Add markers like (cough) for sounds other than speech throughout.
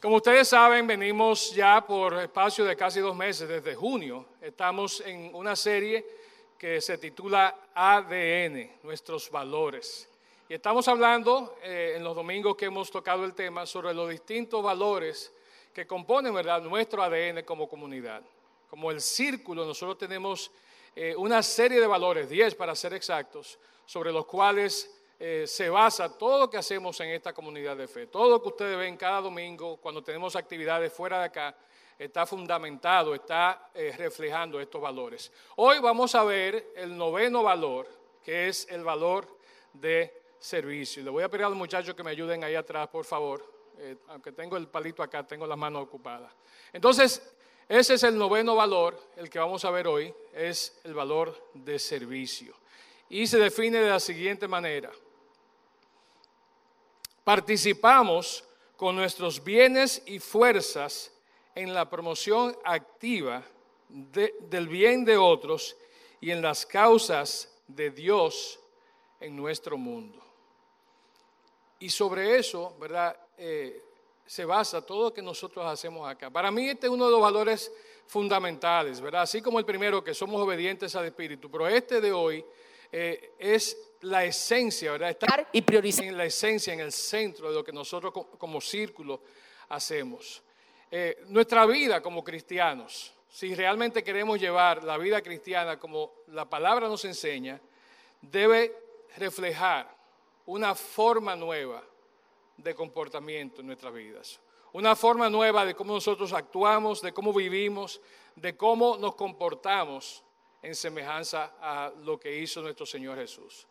Como ustedes saben, venimos ya por espacio de casi dos meses, desde junio. Estamos en una serie que se titula ADN, nuestros valores. Y estamos hablando eh, en los domingos que hemos tocado el tema sobre los distintos valores que componen ¿verdad? nuestro ADN como comunidad. Como el círculo, nosotros tenemos eh, una serie de valores, 10 para ser exactos, sobre los cuales eh, se basa todo lo que hacemos en esta comunidad de fe. Todo lo que ustedes ven cada domingo, cuando tenemos actividades fuera de acá, está fundamentado, está eh, reflejando estos valores. Hoy vamos a ver el noveno valor, que es el valor de servicio. Le voy a pedir a los muchachos que me ayuden ahí atrás, por favor. Eh, aunque tengo el palito acá, tengo las manos ocupadas. Entonces, ese es el noveno valor, el que vamos a ver hoy, es el valor de servicio. Y se define de la siguiente manera participamos con nuestros bienes y fuerzas en la promoción activa del bien de otros y en las causas de Dios en nuestro mundo. Y sobre eso, ¿verdad? Eh, se basa todo lo que nosotros hacemos acá. Para mí este es uno de los valores fundamentales, ¿verdad? Así como el primero, que somos obedientes al Espíritu, pero este de hoy eh, es la esencia, ¿verdad? Estar y priorizar en la esencia, en el centro de lo que nosotros como círculo hacemos. Eh, nuestra vida como cristianos, si realmente queremos llevar la vida cristiana como la palabra nos enseña, debe reflejar una forma nueva de comportamiento en nuestras vidas. Una forma nueva de cómo nosotros actuamos, de cómo vivimos, de cómo nos comportamos en semejanza a lo que hizo nuestro Señor Jesús.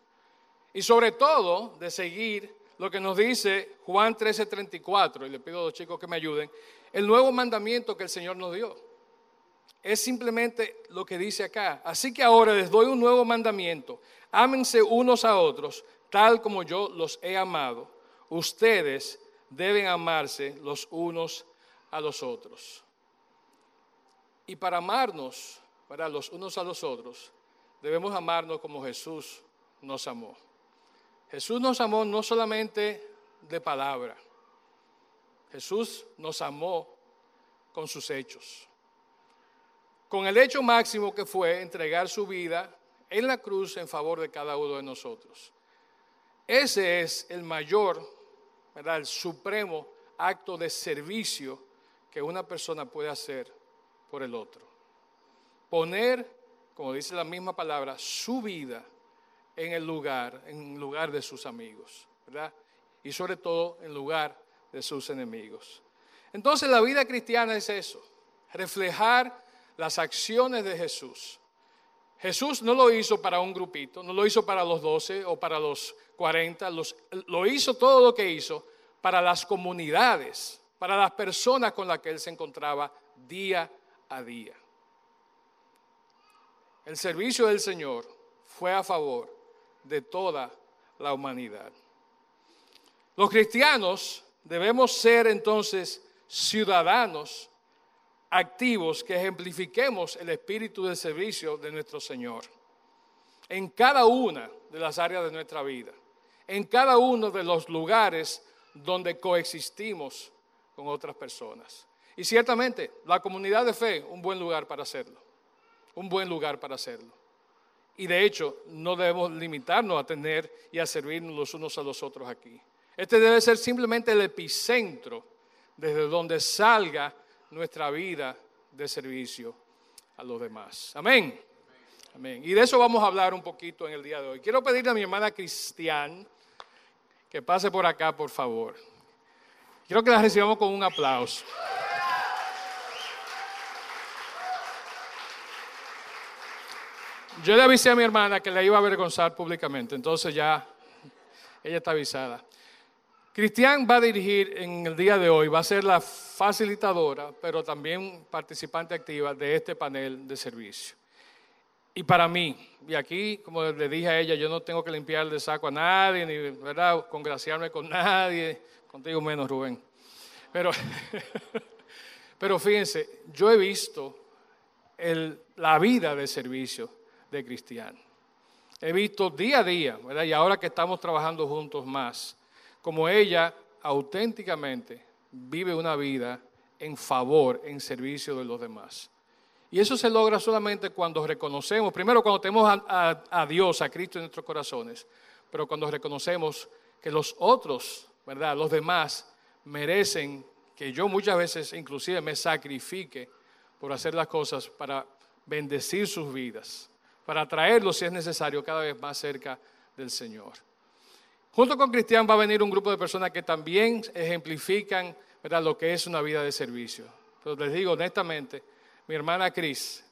Y sobre todo de seguir lo que nos dice Juan 13:34, y le pido a los chicos que me ayuden, el nuevo mandamiento que el Señor nos dio. Es simplemente lo que dice acá. Así que ahora les doy un nuevo mandamiento. Ámense unos a otros, tal como yo los he amado. Ustedes deben amarse los unos a los otros. Y para amarnos, para los unos a los otros, debemos amarnos como Jesús nos amó. Jesús nos amó no solamente de palabra, Jesús nos amó con sus hechos. Con el hecho máximo que fue entregar su vida en la cruz en favor de cada uno de nosotros. Ese es el mayor, el supremo acto de servicio que una persona puede hacer por el otro. Poner, como dice la misma palabra, su vida en el lugar, en lugar de sus amigos, ¿verdad? Y sobre todo en lugar de sus enemigos. Entonces la vida cristiana es eso, reflejar las acciones de Jesús. Jesús no lo hizo para un grupito, no lo hizo para los 12 o para los 40, lo hizo todo lo que hizo para las comunidades, para las personas con las que él se encontraba día a día. El servicio del Señor fue a favor de toda la humanidad. Los cristianos debemos ser entonces ciudadanos activos que ejemplifiquemos el espíritu de servicio de nuestro Señor en cada una de las áreas de nuestra vida, en cada uno de los lugares donde coexistimos con otras personas. Y ciertamente la comunidad de fe, un buen lugar para hacerlo, un buen lugar para hacerlo. Y de hecho, no debemos limitarnos a tener y a servirnos los unos a los otros aquí. Este debe ser simplemente el epicentro desde donde salga nuestra vida de servicio a los demás. Amén. Amén. Y de eso vamos a hablar un poquito en el día de hoy. Quiero pedirle a mi hermana Cristian que pase por acá, por favor. Quiero que la recibamos con un aplauso. Yo le avisé a mi hermana que la iba a avergonzar públicamente, entonces ya ella está avisada. Cristian va a dirigir en el día de hoy, va a ser la facilitadora, pero también participante activa de este panel de servicio. Y para mí, y aquí, como le dije a ella, yo no tengo que limpiar de saco a nadie, ni ¿verdad? congraciarme con nadie, contigo menos, Rubén. Pero, (laughs) pero fíjense, yo he visto la vida de servicio de cristiano. He visto día a día, ¿verdad? Y ahora que estamos trabajando juntos más, como ella auténticamente vive una vida en favor, en servicio de los demás. Y eso se logra solamente cuando reconocemos, primero cuando tenemos a, Dios, a Cristo en nuestros corazones, pero cuando reconocemos que los otros, ¿verdad? Los demás merecen que yo muchas veces inclusive me sacrifique por hacer las cosas para bendecir sus vidas, para traerlos si es necesario cada vez más cerca del Señor. Junto con Cristian va a venir un grupo de personas que también ejemplifican lo que es una vida de servicio. Pero les digo honestamente, mi hermana Cris,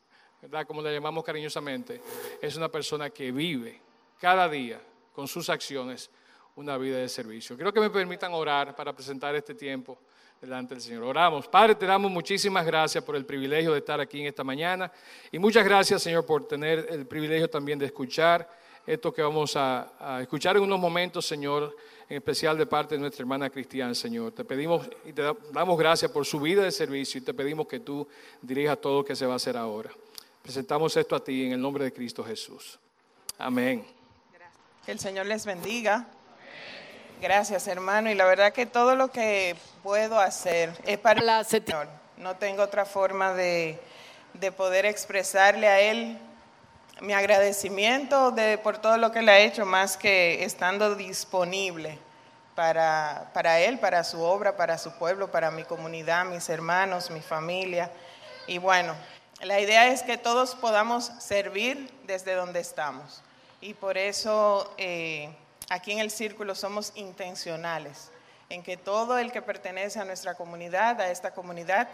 como la llamamos cariñosamente, es una persona que vive cada día con sus acciones una vida de servicio. Quiero que me permitan orar para presentar este tiempo delante del Señor. Oramos. Padre, te damos muchísimas gracias por el privilegio de estar aquí en esta mañana y muchas gracias, Señor, por tener el privilegio también de escuchar esto que vamos a, escuchar en unos momentos, Señor, en especial de parte de nuestra hermana Cristiana, Señor. Te pedimos y te damos gracias por su vida de servicio y te pedimos que tú dirijas todo lo que se va a hacer ahora. Presentamos esto a ti en el nombre de Cristo Jesús. Amén. Que el Señor les bendiga. Gracias, hermano. Y la verdad que todo lo que puedo hacer es para el Señor. No tengo otra forma de, de poder expresarle a Él mi agradecimiento de, por todo lo que le ha hecho, más que estando disponible para, para él, para su obra, para su pueblo, para mi comunidad, mis hermanos, mi familia. Y bueno, la idea es que todos podamos servir desde donde estamos. Y por eso eh, aquí en el círculo somos intencionales en que todo el que pertenece a nuestra comunidad, a esta comunidad,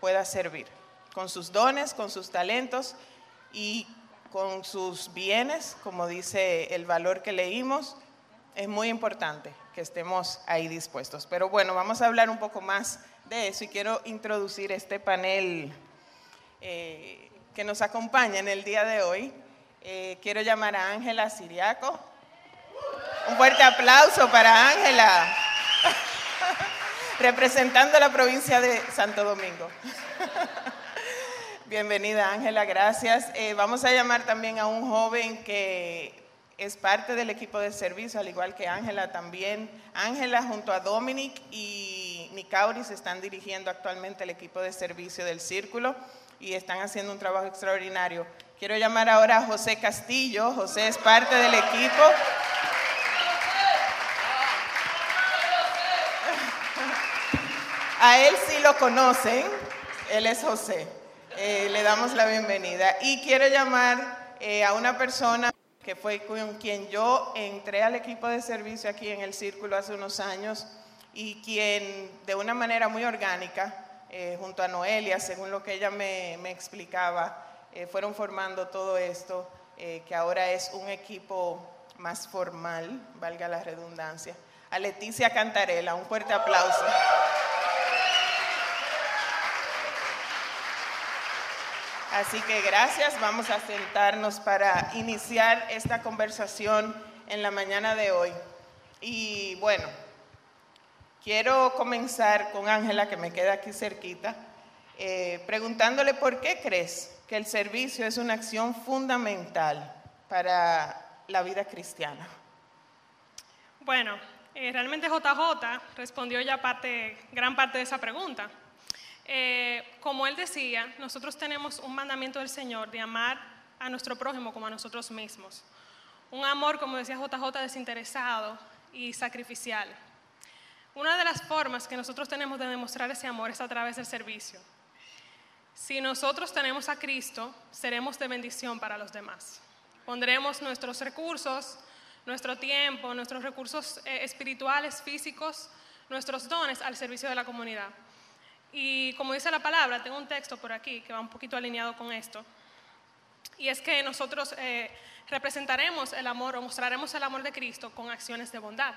pueda servir con sus dones, con sus talentos y con sus bienes, como dice el valor que leímos, es muy importante que estemos ahí dispuestos. Pero bueno, vamos a hablar un poco más de eso y quiero introducir este panel eh, que nos acompaña en el día de hoy. Eh, quiero llamar a Ángela Siriaco. Un fuerte aplauso para Ángela, representando la provincia de Santo Domingo. Bienvenida Ángela, gracias. Eh, vamos a llamar también a un joven que es parte del equipo de servicio, al igual que Ángela también. Ángela junto a Dominic y Nicauris están dirigiendo actualmente el equipo de servicio del Círculo y están haciendo un trabajo extraordinario. Quiero llamar ahora a José Castillo. José es parte del equipo. A él sí lo conocen, él es José. Eh, le damos la bienvenida. Y quiero llamar eh, a una persona que fue quien yo entré al equipo de servicio aquí en el Círculo hace unos años y quien de una manera muy orgánica, eh, junto a Noelia, según lo que ella me, me explicaba, fueron formando todo esto, que ahora es un equipo más formal, valga la redundancia. A Leticia Cantarela, un fuerte aplauso. Así que gracias, vamos a sentarnos para iniciar esta conversación en la mañana de hoy. Y bueno, quiero comenzar con Ángela, que me queda aquí cerquita, eh, preguntándole por qué crees que el servicio es una acción fundamental para la vida cristiana. Bueno, eh, realmente JJ respondió ya parte, gran parte de esa pregunta. Eh, como él decía, nosotros tenemos un mandamiento del Señor de amar a nuestro prójimo como a nosotros mismos. Un amor, como decía JJ, desinteresado y sacrificial. Una de las formas que nosotros tenemos de demostrar ese amor es a través del servicio. Si nosotros tenemos a Cristo, seremos de bendición para los demás. Pondremos nuestros recursos, nuestro tiempo, nuestros recursos eh, espirituales, físicos, nuestros dones al servicio de la comunidad. Y como dice la palabra, tengo un texto por aquí que va un poquito alineado con esto. Y es que nosotros eh, representaremos el amor o mostraremos el amor de Cristo con acciones de bondad.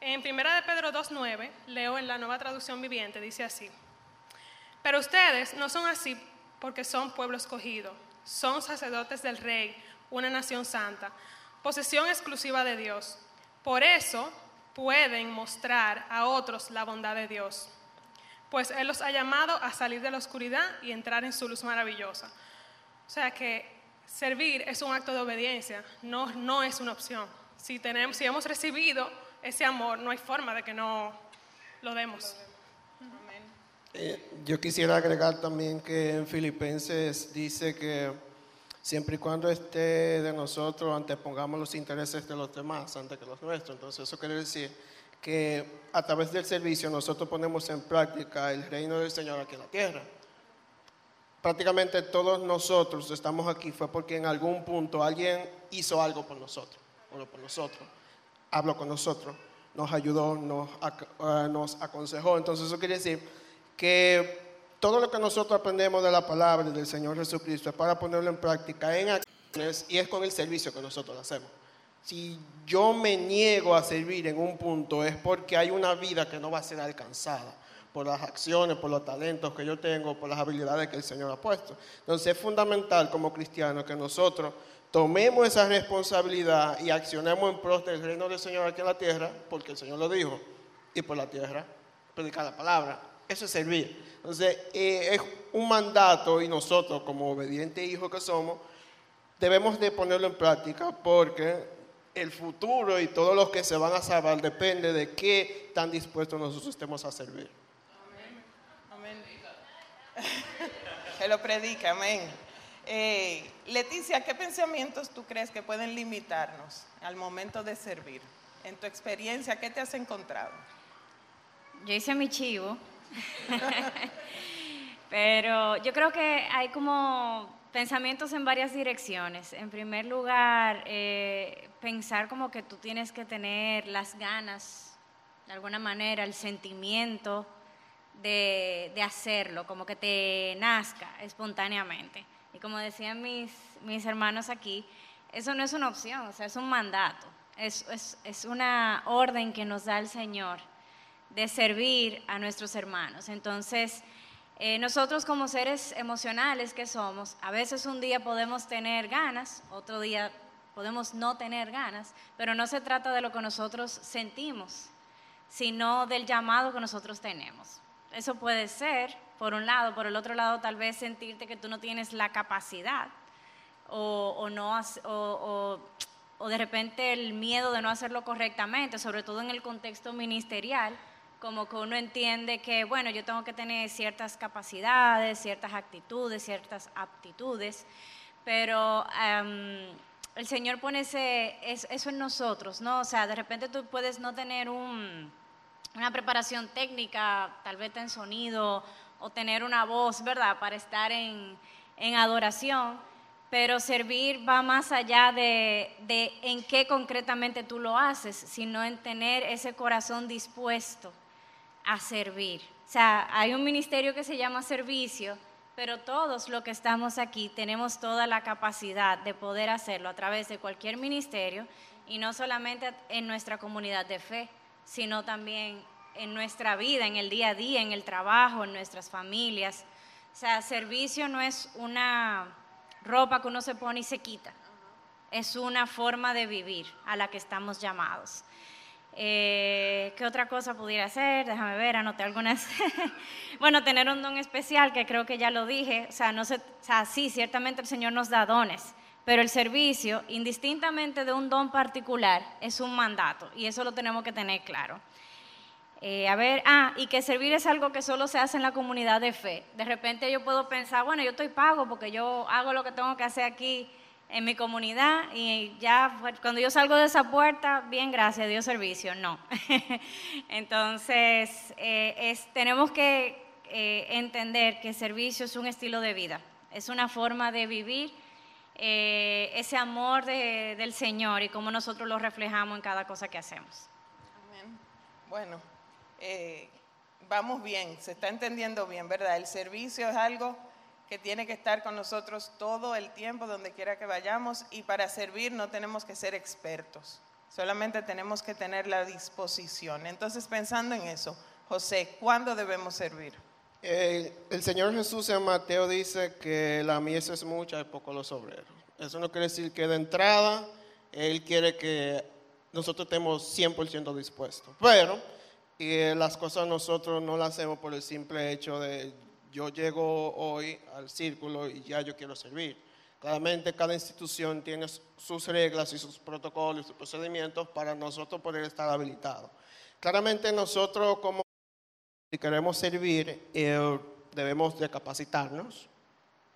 En 1 de Pedro 2.9, leo en la nueva traducción viviente, dice así. Pero ustedes no son así porque son pueblo escogido, son sacerdotes del rey, una nación santa, posesión exclusiva de Dios. Por eso pueden mostrar a otros la bondad de Dios pues Él los ha llamado a salir de la oscuridad y entrar en su luz maravillosa. O sea que servir es un acto de obediencia, no, no es una opción. Si, tenemos, si hemos recibido ese amor, no hay forma de que no lo demos. Eh, yo quisiera agregar también que en Filipenses dice que siempre y cuando esté de nosotros antepongamos los intereses de los demás antes que los nuestros. Entonces eso quiere decir que a través del servicio nosotros ponemos en práctica el reino del Señor aquí en la tierra. Prácticamente todos nosotros estamos aquí fue porque en algún punto alguien hizo algo por nosotros, nosotros, habló con nosotros, nos ayudó, nos, eh, nos aconsejó. Entonces eso quiere decir que todo lo que nosotros aprendemos de la palabra del Señor Jesucristo es para ponerlo en práctica en acciones y es con el servicio que nosotros hacemos. Si yo me niego a servir en un punto es porque hay una vida que no va a ser alcanzada por las acciones, por los talentos que yo tengo, por las habilidades que el Señor ha puesto. Entonces es fundamental como cristianos que nosotros tomemos esa responsabilidad y accionemos en pros del reino del Señor aquí en la tierra, porque el Señor lo dijo, y por la tierra predicar la palabra. Eso es servir. Entonces, eh, es un mandato y nosotros, como obedientes hijos que somos, debemos de ponerlo en práctica porque el futuro y todos los que se van a salvar depende de qué tan dispuestos nosotros estemos a servir. Amén. Que lo predica, amén. Eh, Leticia, ¿qué pensamientos tú crees que pueden limitarnos al momento de servir? En tu experiencia, ¿qué te has encontrado? Yo hice mi chivo (laughs) Pero yo creo que hay como pensamientos en varias direcciones. En primer lugar, eh, pensar como que tú tienes que tener las ganas, de alguna manera, el sentimiento de, hacerlo, como que te nazca espontáneamente. Y como decían mis, mis hermanos aquí, eso no es una opción, o sea, es un mandato, es, es, es una orden que nos da el Señor de servir a nuestros hermanos. Entonces, eh, nosotros como seres emocionales que somos, a veces un día podemos tener ganas, otro día podemos no tener ganas, pero no se trata de lo que nosotros sentimos, sino del llamado que nosotros tenemos. Eso puede ser, por un lado, por el otro lado, tal vez sentirte que tú no tienes la capacidad o, no, o, o de repente el miedo de no hacerlo correctamente, sobre todo en el contexto ministerial como que uno entiende que, bueno, yo tengo que tener ciertas capacidades, ciertas actitudes, ciertas aptitudes, pero em, el Señor pone ese, eso en nosotros, ¿no? O sea, de repente tú puedes no tener una preparación técnica, tal vez en sonido, o tener una voz, ¿verdad?, para estar en, en adoración, pero servir va más allá de, de en qué concretamente tú lo haces, sino en tener ese corazón dispuesto a servir. O sea, hay un ministerio que se llama servicio, pero todos los que estamos aquí tenemos toda la capacidad de poder hacerlo a través de cualquier ministerio y no solamente en nuestra comunidad de fe, sino también en nuestra vida, en el día a día, en el trabajo, en nuestras familias. O sea, servicio no es una ropa que uno se pone y se quita, es una forma de vivir a la que estamos llamados. Eh, ¿Qué otra cosa pudiera hacer? Déjame ver, anoté algunas. (laughs) bueno, tener un don especial, que creo que ya lo dije. O sea, no se, o sea, sí, ciertamente el Señor nos da dones, pero el servicio, indistintamente de un don particular, es un mandato y eso lo tenemos que tener claro. Eh, a ver, ah, y que servir es algo que solo se hace en la comunidad de fe. De repente yo puedo pensar, bueno, yo estoy pago porque yo hago lo que tengo que hacer aquí en mi comunidad y ya cuando yo salgo de esa puerta, bien, gracias, Dios servicio, no. (laughs) Entonces, eh, tenemos que eh, entender que servicio es un estilo de vida, es una forma de vivir eh, ese amor del Señor y cómo nosotros lo reflejamos en cada cosa que hacemos. Bueno, vamos bien, se está entendiendo bien, ¿verdad? El servicio es algo que tiene que estar con nosotros todo el tiempo, donde quiera que vayamos, y para servir no tenemos que ser expertos, solamente tenemos que tener la disposición. Entonces, pensando en eso, José, ¿cuándo debemos servir? el Señor Jesús en Mateo dice que la mies es mucha y poco los obreros. Eso no quiere decir que de entrada Él quiere que nosotros estemos 100% dispuestos. Pero y las cosas nosotros no las hacemos por el simple hecho de yo llego hoy al círculo y ya yo quiero servir. Claramente cada institución tiene sus reglas y sus protocolos sus procedimientos para nosotros poder estar habilitados. Claramente nosotros como si queremos servir, eh, debemos de capacitarnos.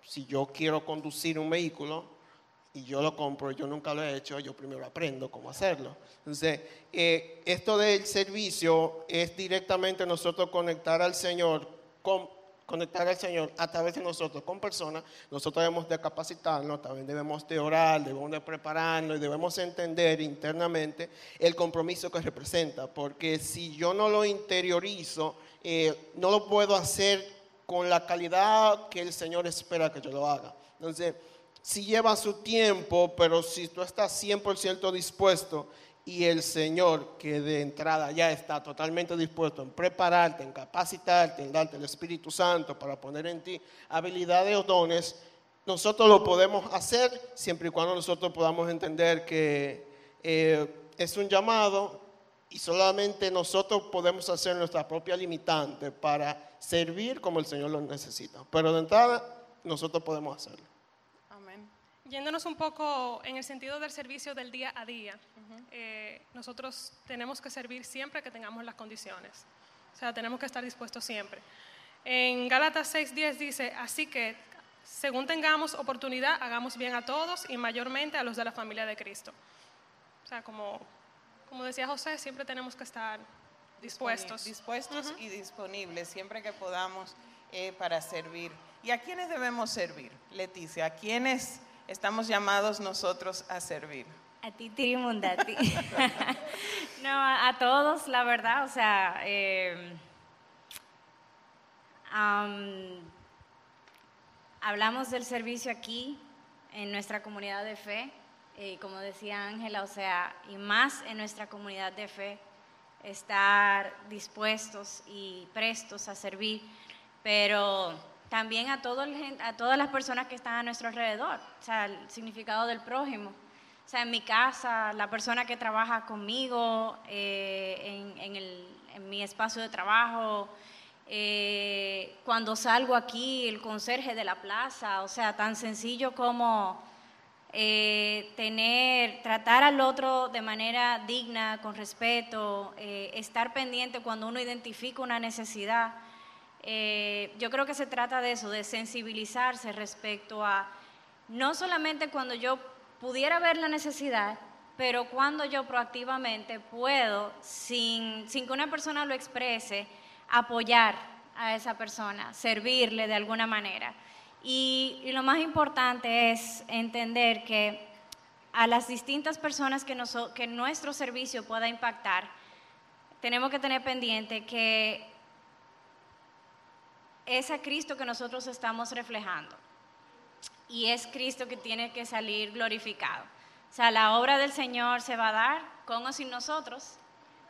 Si yo quiero conducir un vehículo y yo lo compro, yo nunca lo he hecho, yo primero aprendo cómo hacerlo. Entonces, eh, esto del servicio es directamente nosotros conectar al Señor con conectar al Señor a través de nosotros con personas, nosotros debemos de capacitarnos, también debemos de orar, debemos de prepararnos y debemos entender internamente el compromiso que representa, porque si yo no lo interiorizo, eh, no lo puedo hacer con la calidad que el Señor espera que yo lo haga. Entonces, si lleva su tiempo, pero si tú estás 100% dispuesto, y el Señor que de entrada ya está totalmente dispuesto en prepararte, en capacitarte, en darte el Espíritu Santo para poner en ti habilidades o dones, nosotros lo podemos hacer siempre y cuando nosotros podamos entender que eh, es un llamado y solamente nosotros podemos hacer nuestra propia limitante para servir como el Señor lo necesita. Pero de entrada, nosotros podemos hacerlo. Yéndonos un poco en el sentido del servicio del día a día, eh, nosotros tenemos que servir siempre que tengamos las condiciones. O sea, tenemos que estar dispuestos siempre. En Gálatas 6:10 dice, así que según tengamos oportunidad, hagamos bien a todos y mayormente a los de la familia de Cristo. O sea, como, como decía José, siempre tenemos que estar dispuestos. Dispuestos y disponibles siempre que podamos eh, para servir. ¿Y a quiénes debemos servir, Leticia? ¿A quiénes estamos llamados nosotros a servir? A ti, Tirimundati. (laughs) no, a, todos, la verdad, o sea, em, hablamos del servicio aquí, en nuestra comunidad de fe, y como decía Ángela, o sea, y más en nuestra comunidad de fe, estar dispuestos y prestos a servir, pero también a, a todas las personas que están a nuestro alrededor, o sea, el significado del prójimo. O sea, en mi casa, la persona que trabaja conmigo, eh, en, mi espacio de trabajo, eh, cuando salgo aquí, el conserje de la plaza, o sea, tan sencillo como eh, tener, tratar al otro de manera digna, con respeto, estar pendiente cuando uno identifica una necesidad. Eh, yo creo que se trata de eso, de sensibilizarse respecto a no solamente cuando yo pudiera ver la necesidad, pero cuando yo proactivamente puedo, sin, sin que una persona lo exprese, apoyar a esa persona, servirle de alguna manera. Y, lo más importante es entender que a las distintas personas que, que nuestro servicio pueda impactar, tenemos que tener pendiente que es a Cristo que nosotros estamos reflejando. Y es Cristo que tiene que salir glorificado. O sea, la obra del Señor se va a dar con o sin nosotros,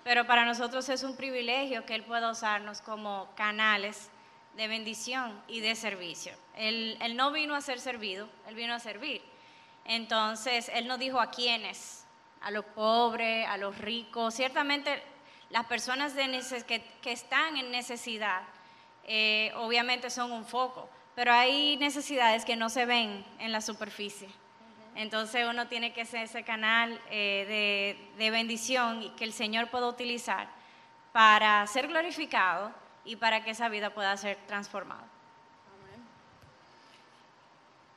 pero para nosotros es un privilegio que Él pueda usarnos como canales de bendición y de servicio. Él, él no vino a ser servido, Él vino a servir. Entonces, Él no dijo a quiénes, a los pobres, a los ricos. Ciertamente, las personas de que, que están en necesidad eh, obviamente son un foco, pero hay necesidades que no se ven en la superficie. Entonces uno tiene que ser ese canal eh, de, bendición y que el Señor pueda utilizar para ser glorificado y para que esa vida pueda ser transformada.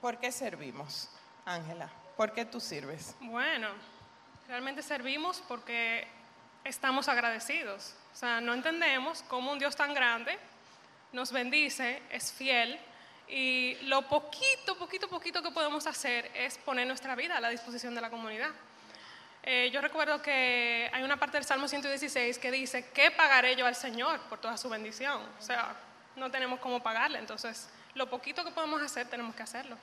¿Por qué servimos, Ángela? ¿Por qué tú sirves? Bueno, realmente servimos porque estamos agradecidos. O sea, no entendemos cómo un Dios tan grande nos bendice, es fiel y lo poquito, poquito, poquito que podemos hacer es poner nuestra vida a la disposición de la comunidad. Eh, yo recuerdo que hay una parte del Salmo 116 que dice, ¿qué pagaré yo al Señor por toda su bendición? O sea, no tenemos cómo pagarle, entonces lo poquito que podemos hacer tenemos que hacerlo.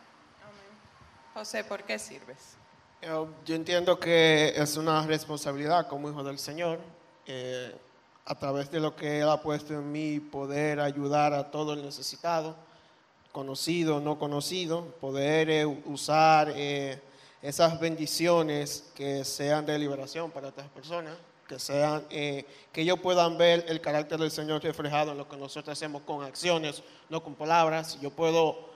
José, ¿por qué sirves? Yo, entiendo que es una responsabilidad como hijo del Señor. Eh, a través de lo que Él ha puesto en mí, poder ayudar a todo el necesitado, conocido, no conocido, poder eh, usar eh, esas bendiciones que sean de liberación para estas personas, que sean, eh, que ellos puedan ver el carácter del Señor reflejado en lo que nosotros hacemos con acciones, no con palabras. Yo puedo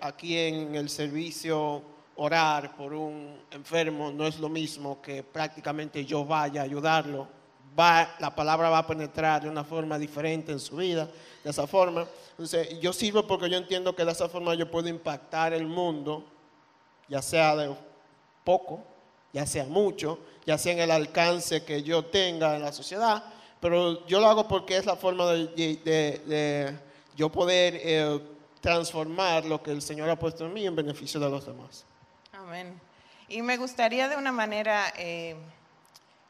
aquí en el servicio orar por un enfermo, no es lo mismo que prácticamente yo vaya a ayudarlo va, la palabra va a penetrar de una forma diferente en su vida, de esa forma. Entonces, yo sirvo porque yo entiendo que de esa forma yo puedo impactar el mundo, ya sea de poco, ya sea mucho, ya sea en el alcance que yo tenga en la sociedad, pero yo lo hago porque es la forma de, yo poder eh, transformar lo que el Señor ha puesto en mí en beneficio de los demás. Amén. Y me gustaría de una manera eh,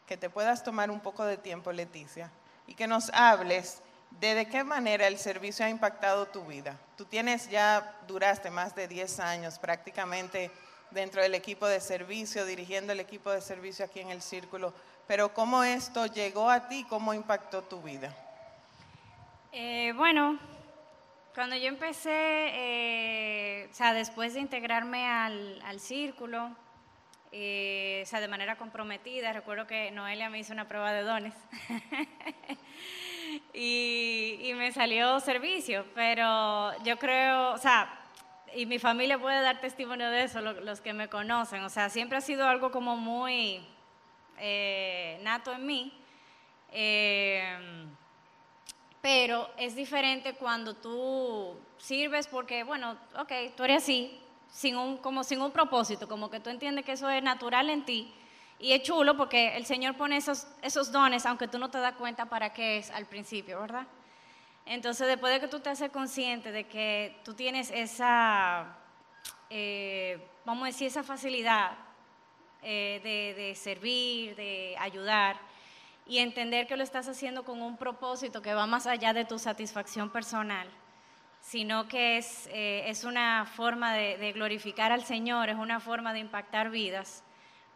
que te puedas tomar un poco de tiempo, Leticia, y que nos hables de de qué manera el servicio ha impactado tu vida. Tú tienes ya, duraste más de 10 años prácticamente dentro del equipo de servicio, dirigiendo el equipo de servicio aquí en el círculo, pero ¿cómo esto llegó a ti? ¿Cómo impactó tu vida? Eh, bueno, cuando yo empecé, eh, o sea, después de integrarme al, al círculo, eh, o sea, de manera comprometida. Recuerdo que Noelia me hizo una prueba de dones (laughs) y, me salió servicio, pero yo creo, o sea, y mi familia puede dar testimonio de eso, los que me conocen, o sea, siempre ha sido algo como muy eh, nato en mí. Eh, pero es diferente cuando tú sirves porque, bueno, ok, tú eres así, sin un, como sin un propósito, como que tú entiendes que eso es natural en ti. Y es chulo porque el Señor pone esos, esos dones, aunque tú no te das cuenta para qué es al principio, ¿verdad? Entonces, después de que tú te haces consciente de que tú tienes esa, eh, vamos a decir, esa facilidad eh, de, de servir, de ayudar, y entender que lo estás haciendo con un propósito que va más allá de tu satisfacción personal, sino que es, eh, es una forma de, glorificar al Señor, es una forma de impactar vidas,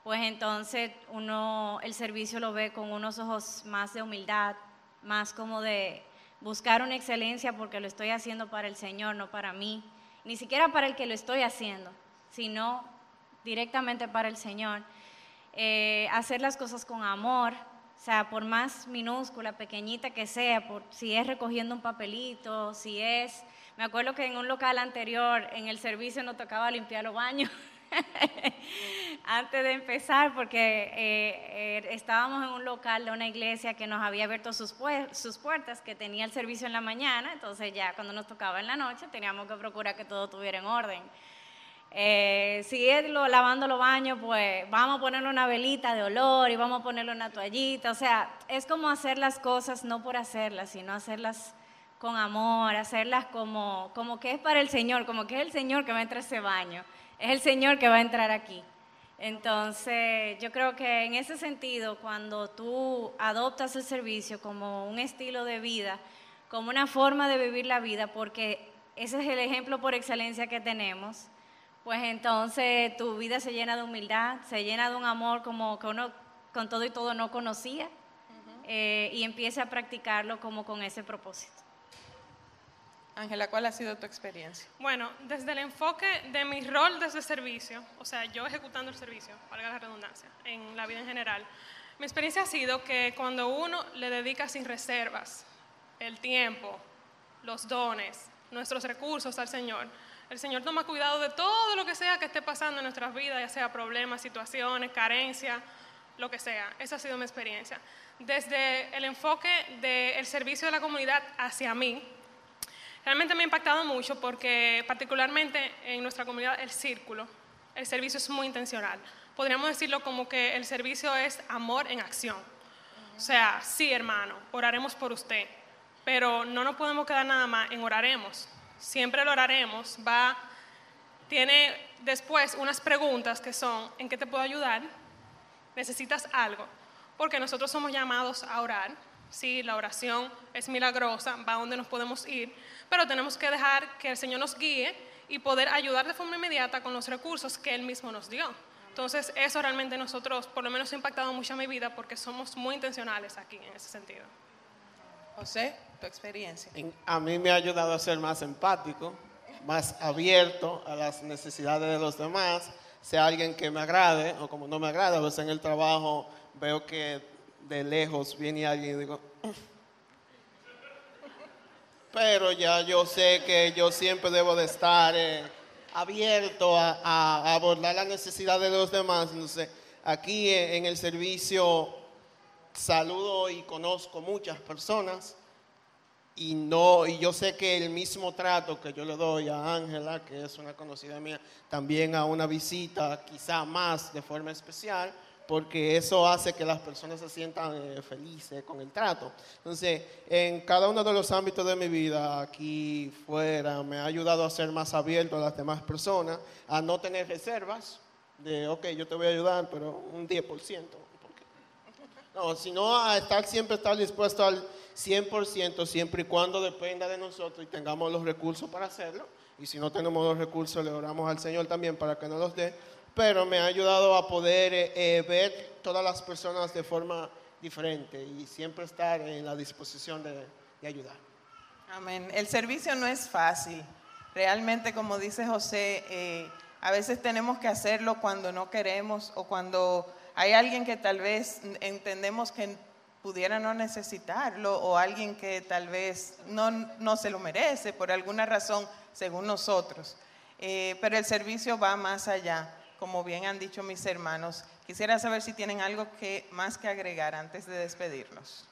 pues entonces uno el servicio lo ve con unos ojos más de humildad, más como de buscar una excelencia porque lo estoy haciendo para el Señor, no para mí, ni siquiera para el que lo estoy haciendo, sino directamente para el Señor. Eh, hacer las cosas con amor, o sea, por más minúscula, pequeñita que sea, por, si es recogiendo un papelito, si es me acuerdo que en un local anterior, en el servicio, nos tocaba limpiar los baños (laughs) antes de empezar, porque eh, eh, estábamos en un local de una iglesia que nos había abierto sus, sus puertas, que tenía el servicio en la mañana, entonces ya cuando nos tocaba en la noche teníamos que procurar que todo estuviera en orden. Eh, si es lo, lavando los baños, pues vamos a ponerle una velita de olor y vamos a ponerle una toallita. O sea, es como hacer las cosas no por hacerlas, sino hacerlas con amor, hacerlas como, como que es para el Señor, como que es el Señor que va a entrar a ese baño, es el Señor que va a entrar aquí. Entonces, yo creo que en ese sentido, cuando tú adoptas el servicio como un estilo de vida, como una forma de vivir la vida, porque ese es el ejemplo por excelencia que tenemos, pues entonces tu vida se llena de humildad, se llena de un amor como que uno con todo y todo no conocía, eh, y empieza a practicarlo como con ese propósito. Ángela, ¿cuál ha sido tu experiencia? Bueno, desde el enfoque de mi rol desde servicio, o sea, yo ejecutando el servicio, valga la redundancia, en la vida en general, mi experiencia ha sido que cuando uno le dedica sin reservas el tiempo, los dones, nuestros recursos al Señor, el Señor toma cuidado de todo lo que sea que esté pasando en nuestras vidas, ya sea problemas, situaciones, carencia, lo que sea. Esa ha sido mi experiencia. Desde el enfoque del servicio de la comunidad hacia mí, Realmente me ha impactado mucho porque particularmente en nuestra comunidad, el círculo, el servicio es muy intencional. Podríamos decirlo como que el servicio es amor en acción. O sea, sí hermano, oraremos por usted, pero no nos podemos quedar nada más en oraremos. Siempre lo oraremos, va, tiene después unas preguntas que son, ¿en qué te puedo ayudar? ¿Necesitas algo? Porque nosotros somos llamados a orar, sí, la oración es milagrosa, va donde nos podemos ir, pero tenemos que dejar que el Señor nos guíe y poder ayudar de forma inmediata con los recursos que Él mismo nos dio. Entonces, eso realmente nosotros, por lo menos, ha impactado mucho a mi vida porque somos muy intencionales aquí en ese sentido. José, tu experiencia. A mí me ha ayudado a ser más empático, más abierto a las necesidades de los demás, sea alguien que me agrade o como no me agrada, a veces en el trabajo veo que de lejos viene alguien y digo, pero ya yo sé que yo siempre debo de estar eh, abierto a, abordar las necesidades de los demás. Entonces, aquí en, el servicio saludo y conozco muchas personas y no y yo sé que el mismo trato que yo le doy a Ángela, que es una conocida mía, también a una visita, quizá más de forma especial, porque eso hace que las personas se sientan eh, felices con el trato. Entonces, en cada uno de los ámbitos de mi vida, aquí, fuera, me ha ayudado a ser más abierto a las demás personas, a no tener reservas de, ok, yo te voy a ayudar, pero un 10%. No, sino a estar siempre estar dispuesto al 100% siempre y cuando dependa de nosotros y tengamos los recursos para hacerlo. Y si no tenemos los recursos, le oramos al Señor también para que nos los dé pero me ha ayudado a poder eh, eh, ver todas las personas de forma diferente y siempre estar en la disposición de, ayudar. Amén. El servicio no es fácil. Realmente, como dice José, eh, a veces tenemos que hacerlo cuando no queremos o cuando hay alguien que tal vez entendemos que pudiera no necesitarlo o alguien que tal vez no, no se lo merece por alguna razón según nosotros. pero el servicio va más allá como bien han dicho mis hermanos. Quisiera saber si tienen algo que, más que agregar antes de despedirnos.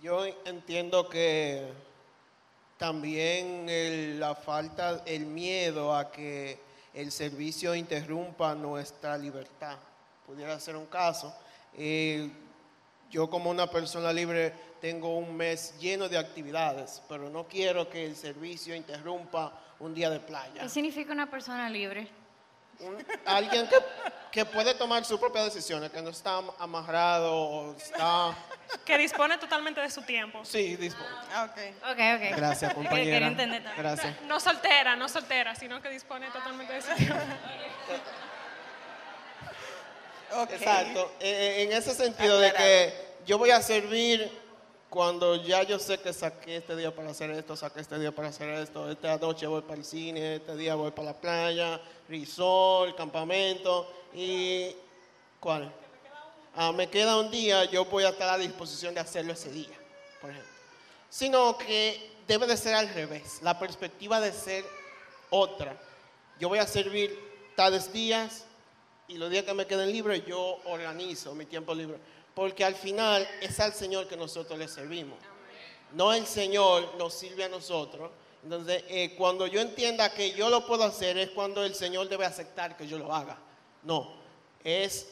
Yo entiendo que también la falta, el miedo a que el servicio interrumpa nuestra libertad, pudiera ser un caso. Eh, yo como una persona libre tengo un mes lleno de actividades, pero no quiero que el servicio interrumpa un día de playa. ¿Qué significa una persona libre? Alguien que, puede tomar sus propias decisiones, que no está amarrado o está... Que dispone totalmente de su tiempo. Sí, dispone. Ah, okay. ok, ok. Gracias, (laughs) compañera. Gracias. No soltera, no soltera, sino que dispone totalmente de su tiempo. Exacto. Eh, eh, en ese sentido de que yo voy a servir cuando ya yo sé que saqué este día para hacer esto, saqué este día para hacer esto, esta noche voy para el cine, este día voy para la playa, risol, campamento y ¿cuál? Ah, me queda un día, yo voy a estar a disposición de hacerlo ese día, por ejemplo. Sino que debe de ser al revés, la perspectiva de ser otra. Yo voy a servir tales días y los días que me queden libres yo organizo mi tiempo libre porque al final es al Señor que nosotros le servimos. No el Señor nos sirve a nosotros. Entonces, eh, cuando yo entienda que yo lo puedo hacer, es cuando el Señor debe aceptar que yo lo haga. No, es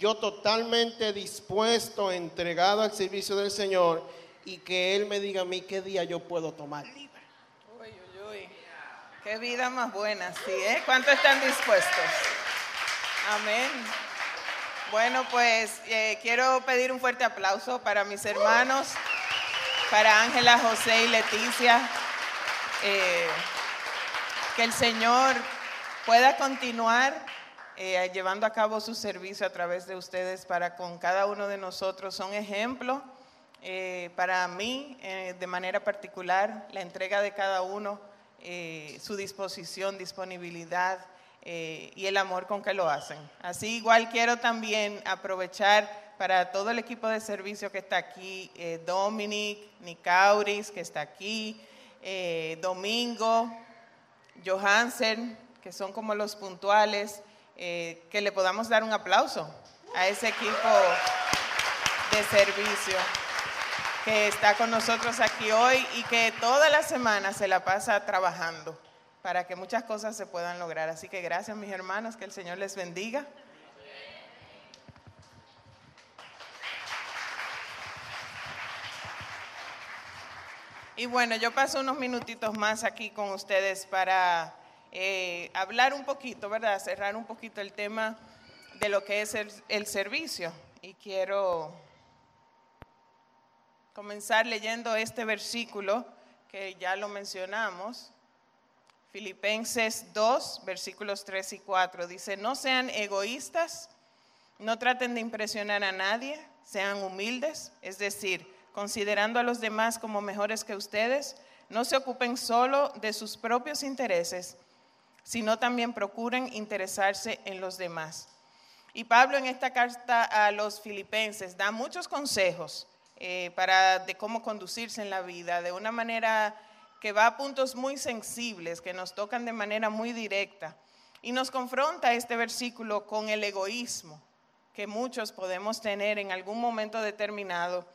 yo totalmente dispuesto, entregado al servicio del Señor y que Él me diga a mí qué día yo puedo tomar. Uy, uy, uy. Qué vida más buena, sí, ¿eh? ¿Cuántos están dispuestos? Amén. Bueno, pues eh, quiero pedir un fuerte aplauso para mis hermanos, para Ángela, José y Leticia. Eh, que el Señor pueda continuar eh, llevando a cabo su servicio a través de ustedes para con cada uno de nosotros. Son ejemplo para mí, de manera particular, la entrega de cada uno, su disposición, disponibilidad eh, y el amor con que lo hacen. Así igual quiero también aprovechar para todo el equipo de servicio que está aquí, eh, Dominic, Nicauris, que está aquí, eh, Domingo, Johansen, que son como los puntuales, que le podamos dar un aplauso a ese equipo de servicio que está con nosotros aquí hoy y que toda la semana se la pasa trabajando para que muchas cosas se puedan lograr. Así que gracias mis hermanos, que el Señor les bendiga. Y bueno, yo paso unos minutitos más aquí con ustedes para eh, hablar un poquito, ¿verdad? Cerrar un poquito el tema de lo que es el servicio. Y quiero comenzar leyendo este versículo que ya lo mencionamos, Filipenses 2, versículos 3 y 4. Dice, no sean egoístas, no traten de impresionar a nadie, sean humildes, es decir, considerando a los demás como mejores que ustedes, no se ocupen solo de sus propios intereses, sino también procuren interesarse en los demás. Y Pablo en esta carta a los filipenses da muchos consejos eh, para de cómo conducirse en la vida de una manera que va a puntos muy sensibles, que nos tocan de manera muy directa. Y nos confronta este versículo con el egoísmo, que muchos podemos tener en algún momento determinado,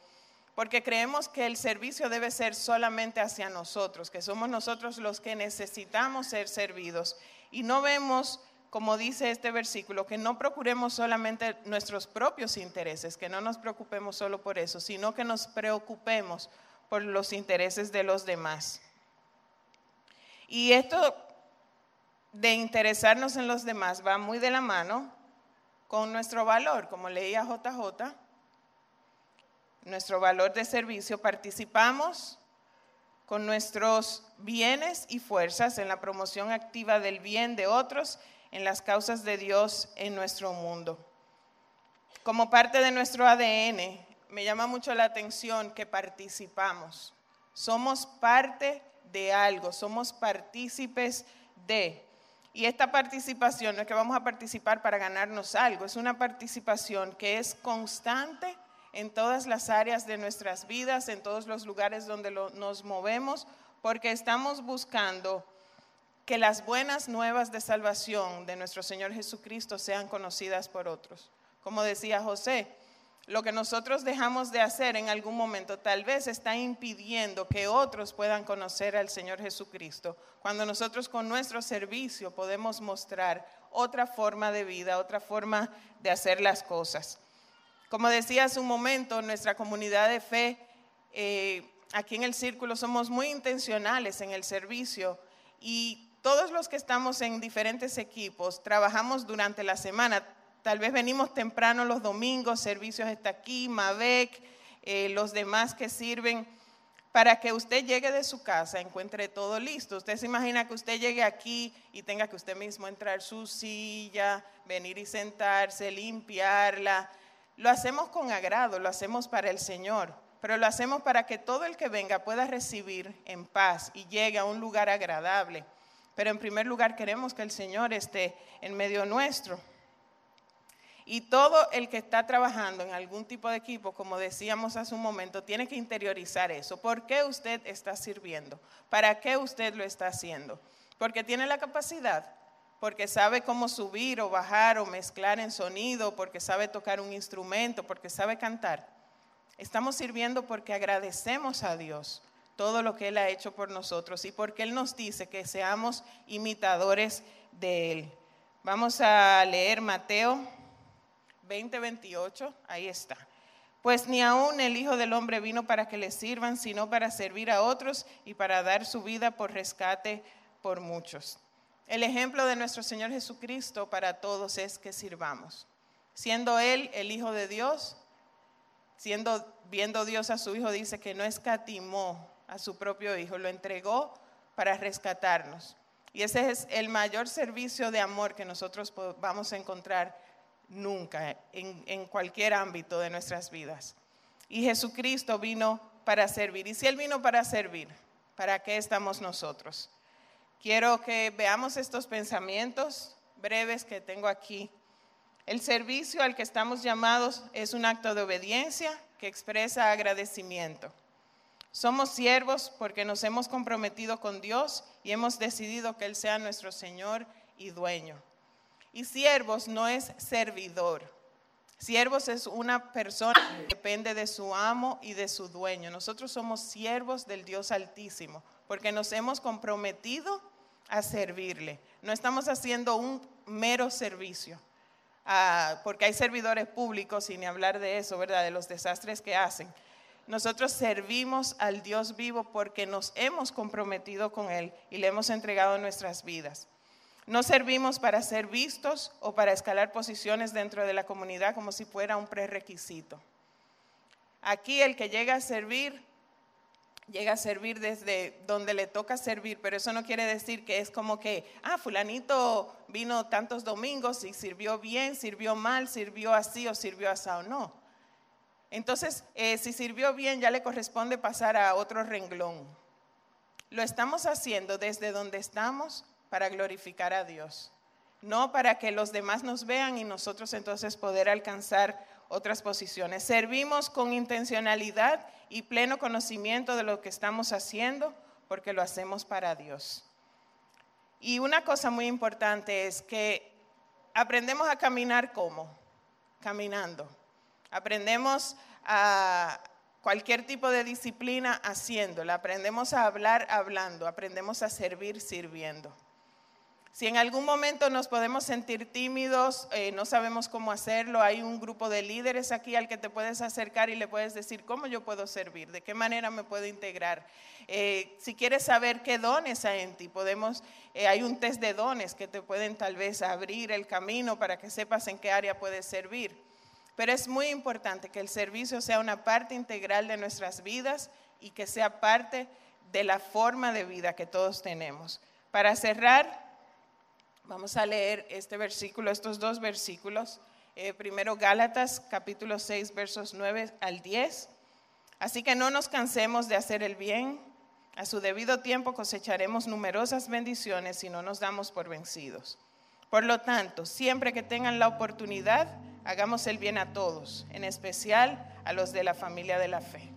porque creemos que el servicio debe ser solamente hacia nosotros, que somos nosotros los que necesitamos ser servidos. Y no vemos, como dice este versículo, que no procuremos solamente nuestros propios intereses, que no nos preocupemos solo por eso, sino que nos preocupemos por los intereses de los demás. Y esto de interesarnos en los demás va muy de la mano con nuestro valor, como leía JJ, nuestro valor de servicio, participamos con nuestros bienes y fuerzas en la promoción activa del bien de otros, en las causas de Dios en nuestro mundo. Como parte de nuestro ADN, me llama mucho la atención que participamos. Somos parte de algo, somos partícipes de. Y esta participación no es que vamos a participar para ganarnos algo, es una participación que es constante en todas las áreas de nuestras vidas, en todos los lugares donde nos movemos, porque estamos buscando que las buenas nuevas de salvación de nuestro Señor Jesucristo sean conocidas por otros. Como decía José, lo que nosotros dejamos de hacer en algún momento tal vez está impidiendo que otros puedan conocer al Señor Jesucristo, cuando nosotros con nuestro servicio podemos mostrar otra forma de vida, otra forma de hacer las cosas. Como decía hace un momento, nuestra comunidad de fe, eh, aquí en el círculo, somos muy intencionales en el servicio y todos los que estamos en diferentes equipos trabajamos durante la semana Tal vez venimos temprano los domingos, servicios está aquí, Mavec, eh, los demás que sirven, para que usted llegue de su casa, encuentre todo listo. Usted se imagina que usted llegue aquí y tenga que usted mismo entrar su silla, venir y sentarse, limpiarla. Lo hacemos con agrado, lo hacemos para el Señor, pero lo hacemos para que todo el que venga pueda recibir en paz y llegue a un lugar agradable. Pero en primer lugar queremos que el Señor esté en medio nuestro. Y todo el que está trabajando en algún tipo de equipo, como decíamos hace un momento, tiene que interiorizar eso. ¿Por qué usted está sirviendo? ¿Para qué usted lo está haciendo? Porque tiene la capacidad, porque sabe cómo subir o bajar o mezclar en sonido, porque sabe tocar un instrumento, porque sabe cantar. Estamos sirviendo porque agradecemos a Dios todo lo que Él ha hecho por nosotros y porque Él nos dice que seamos imitadores de Él. Vamos a leer Mateo 20:28, ahí está. Pues ni aún el Hijo del Hombre vino para que le sirvan, sino para servir a otros y para dar su vida por rescate por muchos. El ejemplo de nuestro Señor Jesucristo para todos es que sirvamos. Siendo Él el Hijo de Dios, siendo viendo Dios a su Hijo, dice que no escatimó a su propio Hijo, lo entregó para rescatarnos. Y ese es el mayor servicio de amor que nosotros vamos a encontrar nunca, en, cualquier ámbito de nuestras vidas. Y Jesucristo vino para servir. Y si Él vino para servir, ¿para qué estamos nosotros? Quiero que veamos estos pensamientos breves que tengo aquí. El servicio al que estamos llamados es un acto de obediencia que expresa agradecimiento. Somos siervos porque nos hemos comprometido con Dios y hemos decidido que Él sea nuestro Señor y dueño. Y siervos no es servidor. Siervos es una persona que depende de su amo y de su dueño. Nosotros somos siervos del Dios Altísimo porque nos hemos comprometido a servirle. No estamos haciendo un mero servicio, ah, porque hay servidores públicos, sin ni hablar de eso, ¿verdad? De los desastres que hacen. Nosotros servimos al Dios vivo porque nos hemos comprometido con Él y le hemos entregado nuestras vidas. No servimos para ser vistos o para escalar posiciones dentro de la comunidad como si fuera un prerequisito. Aquí el que llega a servir, llega a servir desde donde le toca servir, pero eso no quiere decir que es como que, ah, fulanito vino tantos domingos y sirvió bien, sirvió mal, sirvió así o sirvió así no. Entonces, eh, si sirvió bien, ya le corresponde pasar a otro renglón. Lo estamos haciendo desde donde estamos para glorificar a Dios, no para que los demás nos vean y nosotros entonces poder alcanzar otras posiciones. Servimos con intencionalidad y pleno conocimiento de lo que estamos haciendo porque lo hacemos para Dios. Y una cosa muy importante es que aprendemos a caminar como, caminando. Aprendemos a cualquier tipo de disciplina haciéndola. Aprendemos a hablar hablando. Aprendemos a servir sirviendo. Si en algún momento nos podemos sentir tímidos, eh, no sabemos cómo hacerlo, hay un grupo de líderes aquí al que te puedes acercar y le puedes decir cómo yo puedo servir, de qué manera me puedo integrar. Eh, si quieres saber qué dones hay en ti, podemos, eh, hay un test de dones que te pueden tal vez abrir el camino para que sepas en qué área puedes servir. Pero es muy importante que el servicio sea una parte integral de nuestras vidas y que sea parte de la forma de vida que todos tenemos. Para cerrar, Vamos a leer este versículo, estos dos versículos. Eh, primero Gálatas capítulo 6 versos 9 al 10. Así que no nos cansemos de hacer el bien. A su debido tiempo cosecharemos numerosas bendiciones si no nos damos por vencidos. Por lo tanto, siempre que tengan la oportunidad, hagamos el bien a todos, en especial a los de la familia de la fe.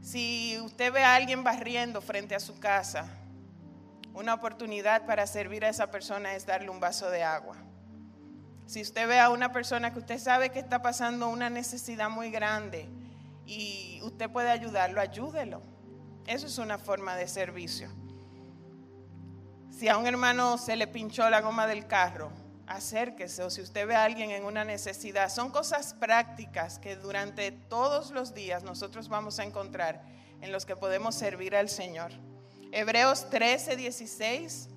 Si usted ve a alguien barriendo frente a su casa, una oportunidad para servir a esa persona es darle un vaso de agua. Si usted ve a una persona que usted sabe que está pasando una necesidad muy grande y usted puede ayudarlo, ayúdelo. Eso es una forma de servicio. Si a un hermano se le pinchó la goma del carro, acérquese. O si usted ve a alguien en una necesidad, son cosas prácticas que durante todos los días nosotros vamos a encontrar en los que podemos servir al Señor. Hebreos 13, 16.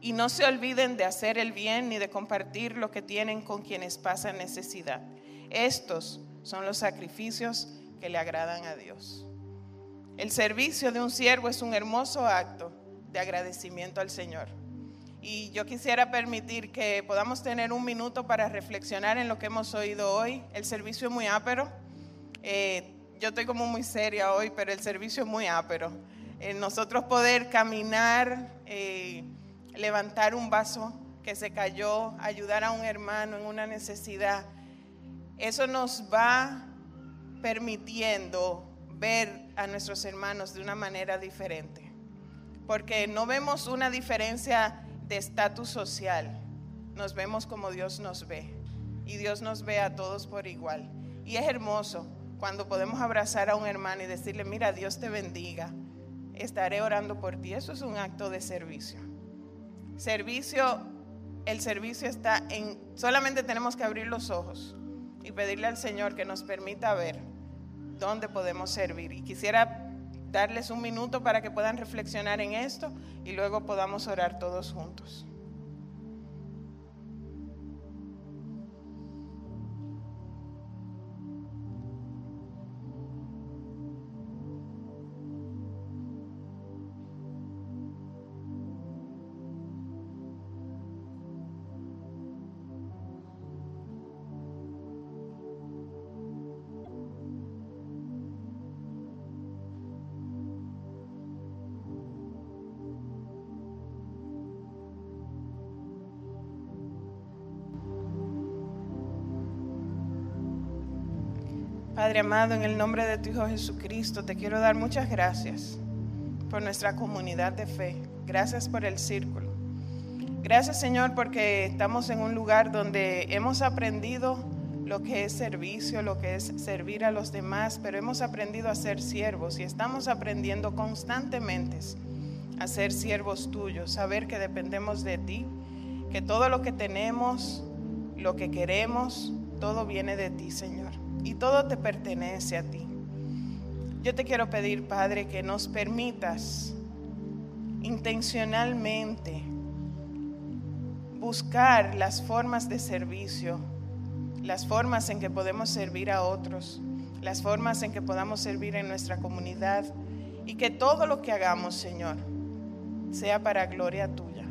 Y no se olviden de hacer el bien ni de compartir lo que tienen con quienes pasan necesidad. Estos son los sacrificios que le agradan a Dios. El servicio de un siervo es un hermoso acto de agradecimiento al Señor. Y yo quisiera permitir que podamos tener un minuto para reflexionar en lo que hemos oído hoy. El servicio es muy ápero. Eh, yo estoy como muy seria hoy, pero el servicio es muy ápero nosotros poder caminar, eh, levantar un vaso que se cayó, ayudar a un hermano en una necesidad, eso nos va permitiendo ver a nuestros hermanos de una manera diferente. Porque no vemos una diferencia de estatus social, nos vemos como Dios nos ve. Y Dios nos ve a todos por igual. Y es hermoso cuando podemos abrazar a un hermano y decirle, mira, Dios te bendiga estaré orando por ti. Eso es un acto de servicio. Servicio, el servicio está en, solamente tenemos que abrir los ojos y pedirle al Señor que nos permita ver dónde podemos servir. Y quisiera darles un minuto para que puedan reflexionar en esto y luego podamos orar todos juntos. Padre amado, en el nombre de tu Hijo Jesucristo, te quiero dar muchas gracias por nuestra comunidad de fe. Gracias por el círculo. Gracias Señor porque estamos en un lugar donde hemos aprendido lo que es servicio, lo que es servir a los demás, pero hemos aprendido a ser siervos y estamos aprendiendo constantemente a ser siervos tuyos, saber que dependemos de ti, que todo lo que tenemos, lo que queremos, todo viene de ti, Señor y todo te pertenece a ti. Yo te quiero pedir, Padre, que nos permitas intencionalmente buscar las formas de servicio, las formas en que podemos servir a otros, las formas en que podamos servir en nuestra comunidad y que todo lo que hagamos, Señor, sea para gloria tuya.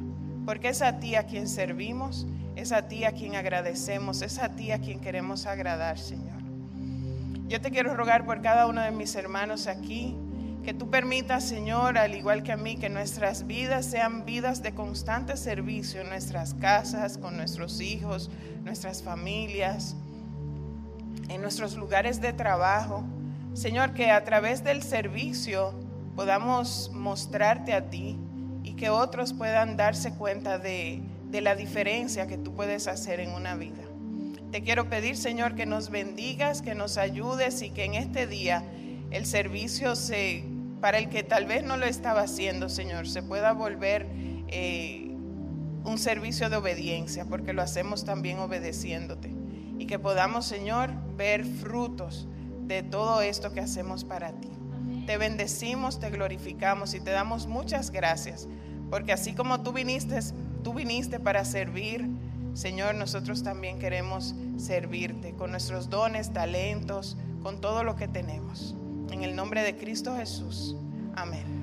Porque es a ti a quien servimos, es a ti a quien agradecemos, es a ti a quien queremos agradar, Señor. Yo te quiero rogar por cada uno de mis hermanos aquí, que tú permitas, Señor, al igual que a mí, que nuestras vidas sean vidas de constante servicio en nuestras casas, con nuestros hijos, nuestras familias, en nuestros lugares de trabajo. Señor, que a través del servicio podamos mostrarte a ti y que otros puedan darse cuenta de, la diferencia que tú puedes hacer en una vida. Te quiero pedir, Señor, que nos bendigas, que nos ayudes y que en este día el servicio se, para el que tal vez no lo estaba haciendo, Señor, se pueda volver eh, un servicio de obediencia, porque lo hacemos también obedeciéndote. Y que podamos, Señor, ver frutos de todo esto que hacemos para ti. Te bendecimos, te glorificamos y te damos muchas gracias, porque así como tú viniste, tú viniste para servir, Señor, nosotros también queremos servirte con nuestros dones, talentos, con todo lo que tenemos. En el nombre de Cristo Jesús. Amén.